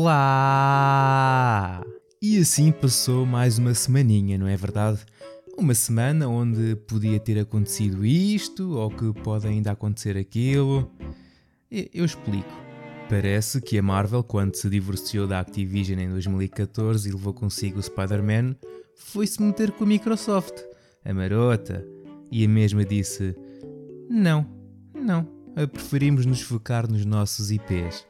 Olá! E assim passou mais uma semaninha, não é verdade? Uma semana onde podia ter acontecido isto ou que pode ainda acontecer aquilo. Eu explico. Parece que a Marvel, quando se divorciou da Activision em 2014 e levou consigo o Spider-Man, foi-se meter com a Microsoft, a marota, e a mesma disse: Não, não, preferimos nos focar nos nossos IPs.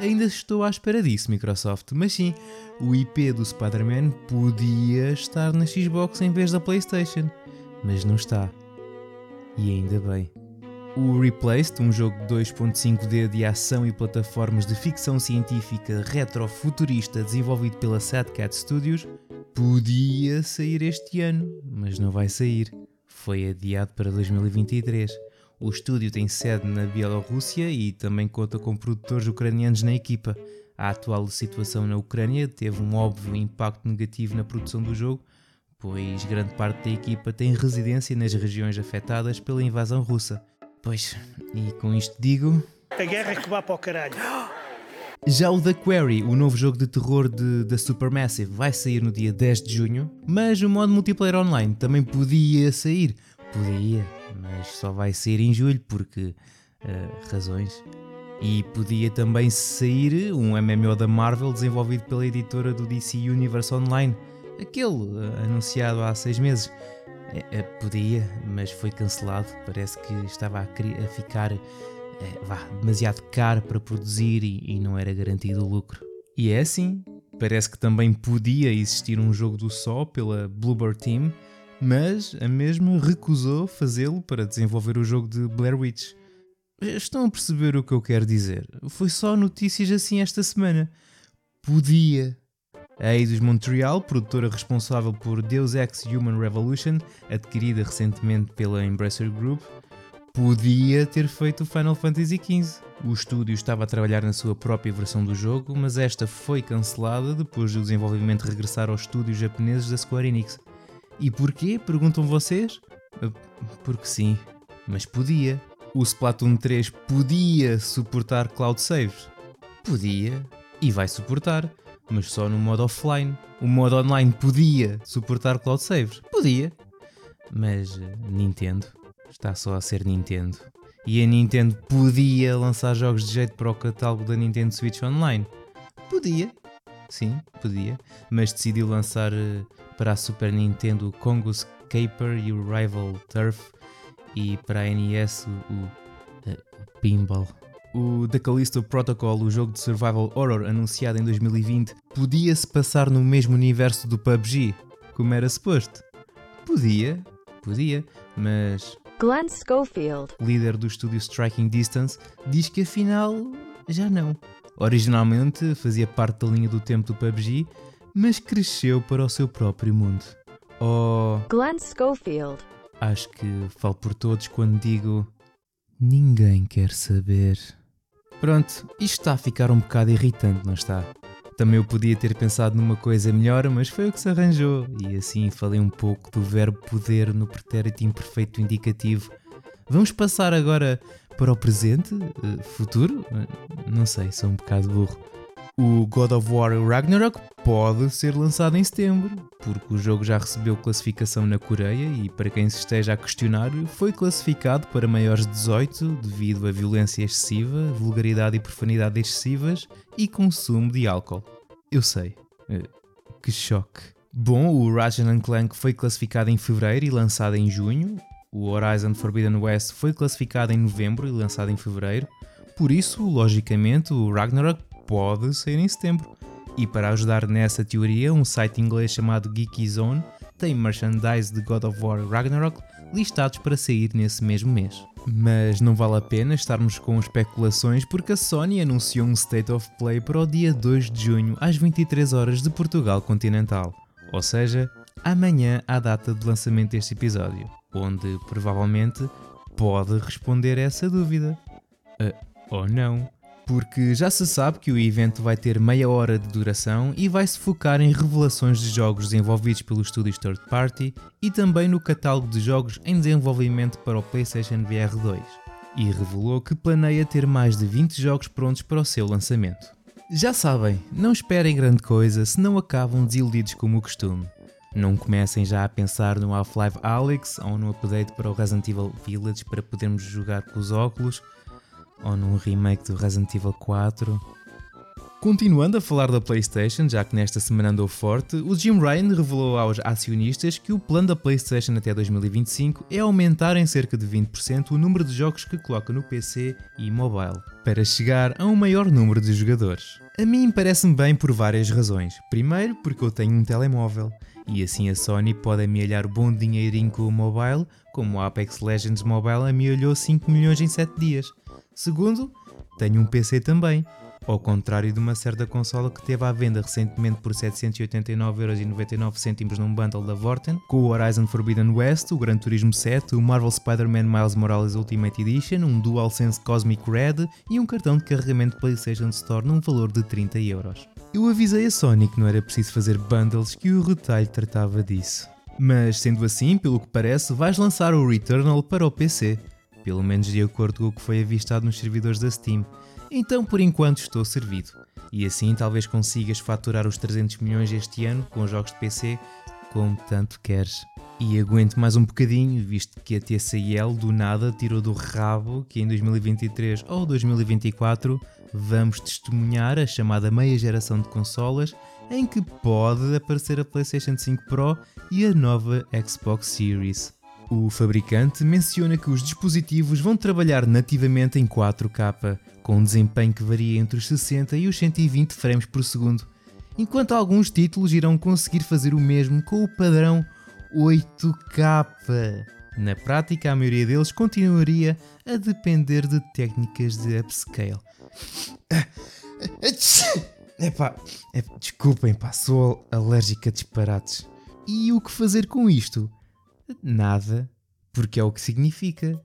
Ainda estou à espera disso, Microsoft, mas sim, o IP do Spider-Man podia estar na Xbox em vez da PlayStation, mas não está. E ainda bem. O Replaced, um jogo 2.5D de ação e plataformas de ficção científica retrofuturista desenvolvido pela Sad Cat Studios, podia sair este ano, mas não vai sair. Foi adiado para 2023. O estúdio tem sede na Bielorrússia e também conta com produtores ucranianos na equipa. A atual situação na Ucrânia teve um óbvio impacto negativo na produção do jogo, pois grande parte da equipa tem residência nas regiões afetadas pela invasão russa. Pois, e com isto digo. A guerra é que vá para o caralho. Já o The Quarry, o novo jogo de terror de, da Supermassive, vai sair no dia 10 de junho, mas o modo multiplayer online também podia sair. Podia, mas só vai sair em julho porque uh, razões. E podia também sair um MMO da Marvel desenvolvido pela editora do DC Universe Online, aquele uh, anunciado há seis meses. Uh, podia, mas foi cancelado. Parece que estava a, a ficar vá, demasiado caro para produzir e, e não era garantido o lucro. E é assim. Parece que também podia existir um jogo do só pela Bluebird Team mas a mesma recusou fazê-lo para desenvolver o jogo de Blair Witch. Estão a perceber o que eu quero dizer? Foi só notícias assim esta semana. Podia. A Eidos Montreal, produtora responsável por Deus Ex Human Revolution, adquirida recentemente pela Embracer Group, podia ter feito o Final Fantasy XV. O estúdio estava a trabalhar na sua própria versão do jogo, mas esta foi cancelada depois do desenvolvimento regressar aos estúdios japoneses da Square Enix. E porquê? Perguntam vocês? Porque sim, mas podia. O Splatoon 3 podia suportar cloud saves? Podia, e vai suportar, mas só no modo offline. O modo online podia suportar cloud saves? Podia, mas uh, Nintendo está só a ser Nintendo. E a Nintendo podia lançar jogos de jeito para o catálogo da Nintendo Switch Online? Podia, sim, podia, mas decidiu lançar uh, para a Super Nintendo Congo's Caper e o Rival Turf e para a NES o, o, o Pinball. O The Callisto Protocol, o jogo de survival horror anunciado em 2020, podia-se passar no mesmo universo do PUBG, como era suposto. Podia, podia, mas Glenn Schofield, líder do estúdio Striking Distance, diz que afinal já não. Originalmente fazia parte da linha do tempo do PUBG, mas cresceu para o seu próprio mundo. Oh. Glenn Schofield. Acho que falo por todos quando digo. Ninguém quer saber. Pronto, isto está a ficar um bocado irritante, não está? Também eu podia ter pensado numa coisa melhor, mas foi o que se arranjou. E assim falei um pouco do verbo poder no pretérito imperfeito indicativo. Vamos passar agora para o presente? Uh, futuro? Uh, não sei, sou um bocado burro. O God of War Ragnarok pode ser lançado em setembro, porque o jogo já recebeu classificação na Coreia e, para quem se esteja a questionar, foi classificado para maiores de 18 devido a violência excessiva, vulgaridade e profanidade excessivas e consumo de álcool. Eu sei. Eh, que choque. Bom, o Ratchet Clank foi classificado em fevereiro e lançado em junho. O Horizon Forbidden West foi classificado em novembro e lançado em fevereiro. Por isso, logicamente, o Ragnarok pode sair em setembro. E para ajudar nessa teoria, um site inglês chamado Geeky Zone tem merchandise de God of War Ragnarok listados para sair nesse mesmo mês. Mas não vale a pena estarmos com especulações porque a Sony anunciou um State of Play para o dia 2 de junho às 23 horas de Portugal continental, ou seja, amanhã à data de lançamento deste episódio, onde provavelmente pode responder essa dúvida. Uh, ou não porque já se sabe que o evento vai ter meia hora de duração e vai se focar em revelações de jogos desenvolvidos pelos estúdios third party e também no catálogo de jogos em desenvolvimento para o PlayStation VR 2. E revelou que planeia ter mais de 20 jogos prontos para o seu lançamento. Já sabem, não esperem grande coisa se não acabam desiludidos como o costume. Não comecem já a pensar no Half-Life Alyx ou no update para o Resident Evil Village para podermos jogar com os óculos ou num remake do Resident Evil 4. Continuando a falar da PlayStation, já que nesta semana andou forte, o Jim Ryan revelou aos acionistas que o plano da PlayStation até 2025 é aumentar em cerca de 20% o número de jogos que coloca no PC e mobile, para chegar a um maior número de jogadores. A mim parece-me bem por várias razões. Primeiro, porque eu tenho um telemóvel e assim a Sony pode amealhar bom dinheirinho com o mobile, como o Apex Legends Mobile amealhou 5 milhões em 7 dias. Segundo, tenho um PC também, ao contrário de uma certa consola que teve à venda recentemente por 789,99€ num bundle da Vorten, com o Horizon Forbidden West, o Gran Turismo 7, o Marvel Spider-Man Miles Morales Ultimate Edition, um DualSense Cosmic Red e um cartão de carregamento PlayStation Store num valor de 30€. Eu avisei a Sony que não era preciso fazer bundles que o retalho tratava disso. Mas sendo assim, pelo que parece, vais lançar o Returnal para o PC, pelo menos de acordo com o que foi avistado nos servidores da Steam. Então por enquanto estou servido. E assim talvez consigas faturar os 300 milhões este ano com os jogos de PC como tanto queres. E aguento mais um bocadinho, visto que a TCL do nada tirou do rabo que em 2023 ou 2024 vamos testemunhar a chamada meia geração de consolas em que pode aparecer a PlayStation 5 Pro e a nova Xbox Series. O fabricante menciona que os dispositivos vão trabalhar nativamente em 4K, com um desempenho que varia entre os 60 e os 120 frames por segundo, enquanto alguns títulos irão conseguir fazer o mesmo com o padrão 8K. Na prática, a maioria deles continuaria a depender de técnicas de upscale. Epá, desculpem, pá, sou alérgico a disparates. E o que fazer com isto? Nada, porque é o que significa.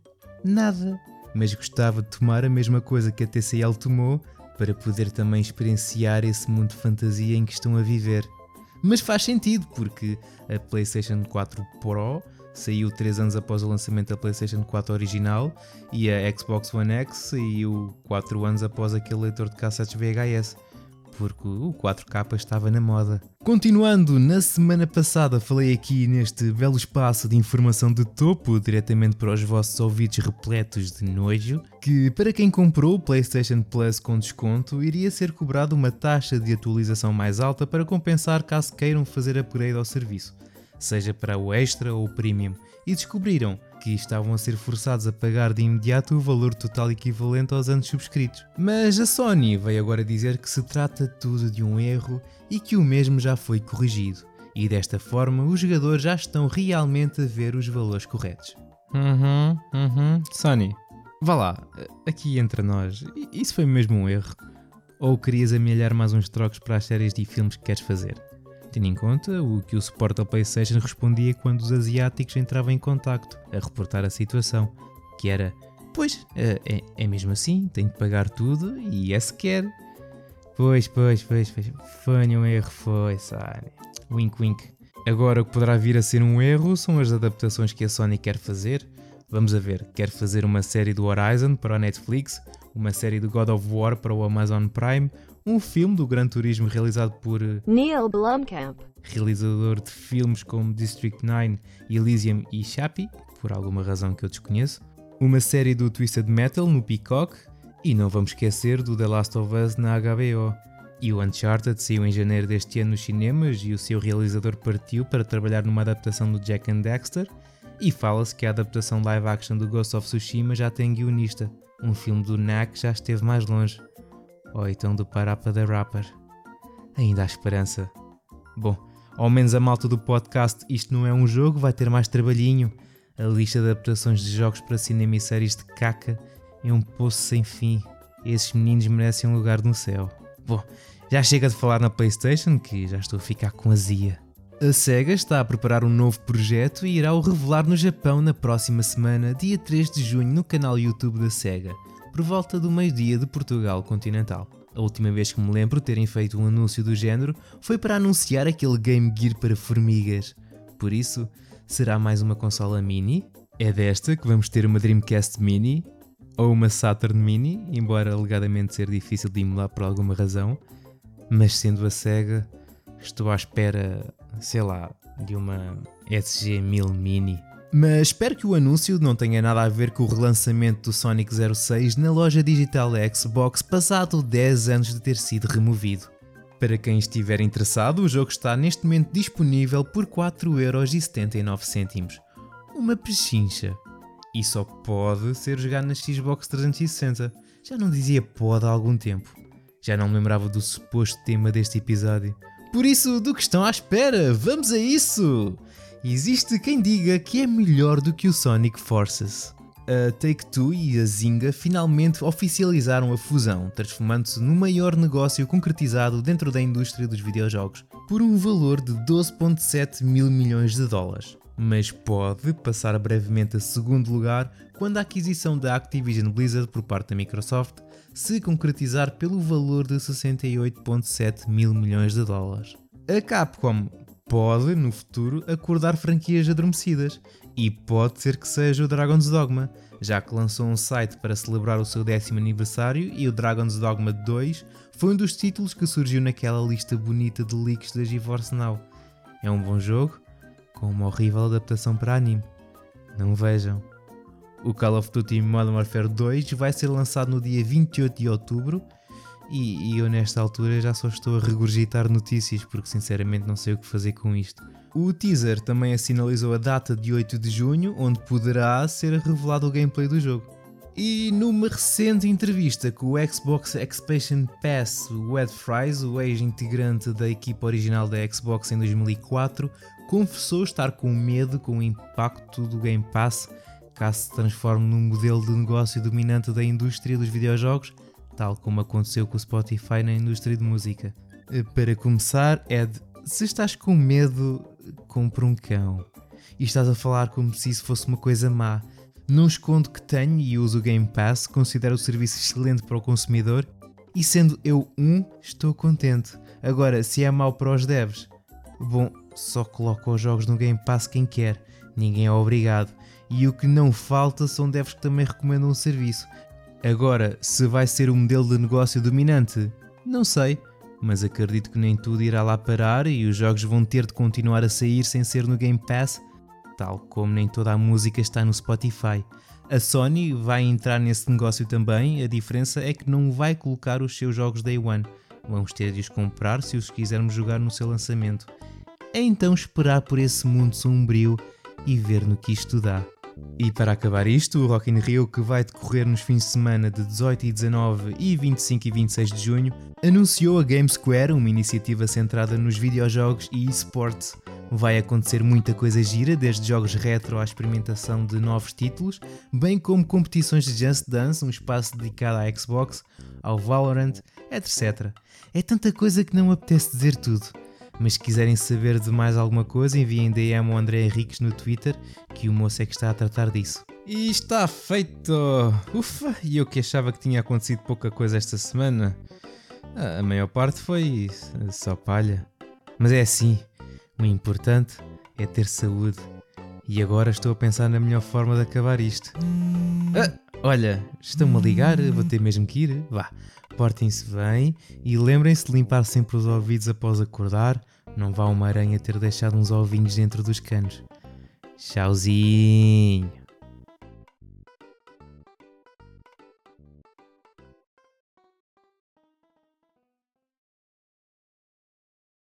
Nada. Mas gostava de tomar a mesma coisa que a TCL tomou para poder também experienciar esse mundo de fantasia em que estão a viver. Mas faz sentido, porque a PlayStation 4 Pro saiu 3 anos após o lançamento da PlayStation 4 original e a Xbox One X saiu 4 anos após aquele leitor de cassetes VHS porque o 4K estava na moda. Continuando, na semana passada falei aqui neste belo espaço de informação de topo, diretamente para os vossos ouvidos repletos de nojo, que para quem comprou o PlayStation Plus com desconto, iria ser cobrado uma taxa de atualização mais alta para compensar caso queiram fazer upgrade ao serviço, seja para o Extra ou o Premium, e descobriram que estavam a ser forçados a pagar de imediato o valor total equivalente aos anos subscritos. Mas a Sony veio agora dizer que se trata tudo de um erro e que o mesmo já foi corrigido. E desta forma os jogadores já estão realmente a ver os valores corretos. Uhum, uhum. Sony, vá lá, aqui entre nós, isso foi mesmo um erro? Ou querias amelhar mais uns trocos para as séries de filmes que queres fazer? Tendo em conta o que o suporte da PlayStation respondia quando os asiáticos entravam em contacto a reportar a situação, que era: Pois, é, é, é mesmo assim, tenho de pagar tudo e é se quer. Pois, pois, pois, pois, foi um erro, foi, Sony. Wink, wink. Agora o que poderá vir a ser um erro são as adaptações que a Sony quer fazer. Vamos a ver, quer fazer uma série do Horizon para a Netflix, uma série do God of War para o Amazon Prime, um filme do Gran Turismo realizado por eh, Neil Blomkamp, realizador de filmes como District 9, Elysium e Chappie, por alguma razão que eu desconheço, uma série do Twisted Metal no Peacock e não vamos esquecer do The Last of Us na HBO. E o Uncharted saiu em janeiro deste ano nos cinemas e o seu realizador partiu para trabalhar numa adaptação do Jack and Dexter. E fala-se que a adaptação live action do Ghost of Tsushima já tem guionista. Um filme do NAC já esteve mais longe ou então do Parapa da Rapper. Ainda há esperança. Bom, ao menos a malta do podcast Isto Não É Um Jogo vai ter mais trabalhinho. A lista de adaptações de jogos para cinema e séries de caca é um poço sem fim. Esses meninos merecem um lugar no céu. Bom, já chega de falar na PlayStation, que já estou a ficar com azia. A SEGA está a preparar um novo projeto e irá o revelar no Japão na próxima semana, dia 3 de junho, no canal YouTube da SEGA por volta do meio-dia de Portugal continental. A última vez que me lembro terem feito um anúncio do género foi para anunciar aquele Game Gear para formigas. Por isso, será mais uma consola mini? É desta que vamos ter uma Dreamcast Mini? ou uma Saturn Mini, embora alegadamente ser difícil de emular por alguma razão, mas sendo a SEGA, estou à espera, sei lá, de uma SG-1000 Mini. Mas espero que o anúncio não tenha nada a ver com o relançamento do Sonic 06 na loja digital da Xbox passado 10 anos de ter sido removido. Para quem estiver interessado, o jogo está neste momento disponível por 4,79€. Uma pechincha. E só pode ser jogado na Xbox 360. Já não dizia pode há algum tempo. Já não me lembrava do suposto tema deste episódio. Por isso, do que estão à espera? Vamos a isso! Existe quem diga que é melhor do que o Sonic Forces. A Take-Two e a Zynga finalmente oficializaram a fusão, transformando-se no maior negócio concretizado dentro da indústria dos videojogos, por um valor de 12.7 mil milhões de dólares. Mas pode passar brevemente a segundo lugar quando a aquisição da Activision Blizzard por parte da Microsoft se concretizar pelo valor de 68.7 mil milhões de dólares. A Capcom pode, no futuro, acordar franquias adormecidas. E pode ser que seja o Dragon's Dogma, já que lançou um site para celebrar o seu décimo aniversário e o Dragon's Dogma 2 foi um dos títulos que surgiu naquela lista bonita de leaks da GeForce Now. É um bom jogo, com uma horrível adaptação para anime. Não vejam. O Call of Duty Modern Warfare 2 vai ser lançado no dia 28 de outubro e, e eu nesta altura já só estou a regurgitar notícias porque sinceramente não sei o que fazer com isto. O teaser também assinalizou a data de 8 de junho, onde poderá ser revelado o gameplay do jogo. E numa recente entrevista com o Xbox Expansion Pass, o Ed Fries, o ex-integrante da equipa original da Xbox em 2004, confessou estar com medo com o impacto do Game Pass caso se transforme num modelo de negócio dominante da indústria dos videojogos tal como aconteceu com o Spotify na indústria de música. Eh, para começar, Ed, se estás com medo, compra um cão. E estás a falar como se isso fosse uma coisa má. Não escondo que tenho e uso o Game Pass, considero o serviço excelente para o consumidor e sendo eu um, estou contente. Agora, se é mau para os devs, bom, só coloca os jogos no Game Pass quem quer, ninguém é obrigado. E o que não falta são devs que também recomendam o serviço. Agora, se vai ser o modelo de negócio dominante, não sei, mas acredito que nem tudo irá lá parar e os jogos vão ter de continuar a sair sem ser no Game Pass, tal como nem toda a música está no Spotify. A Sony vai entrar nesse negócio também, a diferença é que não vai colocar os seus jogos Day One. Vamos ter de os comprar se os quisermos jogar no seu lançamento. É então esperar por esse mundo sombrio e ver no que isto dá. E para acabar isto, o Rock in Rio, que vai decorrer nos fins de semana de 18 e 19 e 25 e 26 de junho, anunciou a Game Square, uma iniciativa centrada nos videojogos e esports. Vai acontecer muita coisa gira, desde jogos retro à experimentação de novos títulos, bem como competições de Just Dance, um espaço dedicado à Xbox, ao Valorant, etc. É tanta coisa que não apetece dizer tudo. Mas se quiserem saber de mais alguma coisa, enviem DM ao André Henriques no Twitter, que o moço é que está a tratar disso. E está feito! Ufa! E eu que achava que tinha acontecido pouca coisa esta semana. A maior parte foi só palha. Mas é assim, o importante é ter saúde. E agora estou a pensar na melhor forma de acabar isto. Ah, olha, estão-me a ligar, vou ter mesmo que ir. Vá, portem-se bem e lembrem-se de limpar sempre os ouvidos após acordar. Não vá uma aranha ter deixado uns ovinhos dentro dos canos. Tchauzinho!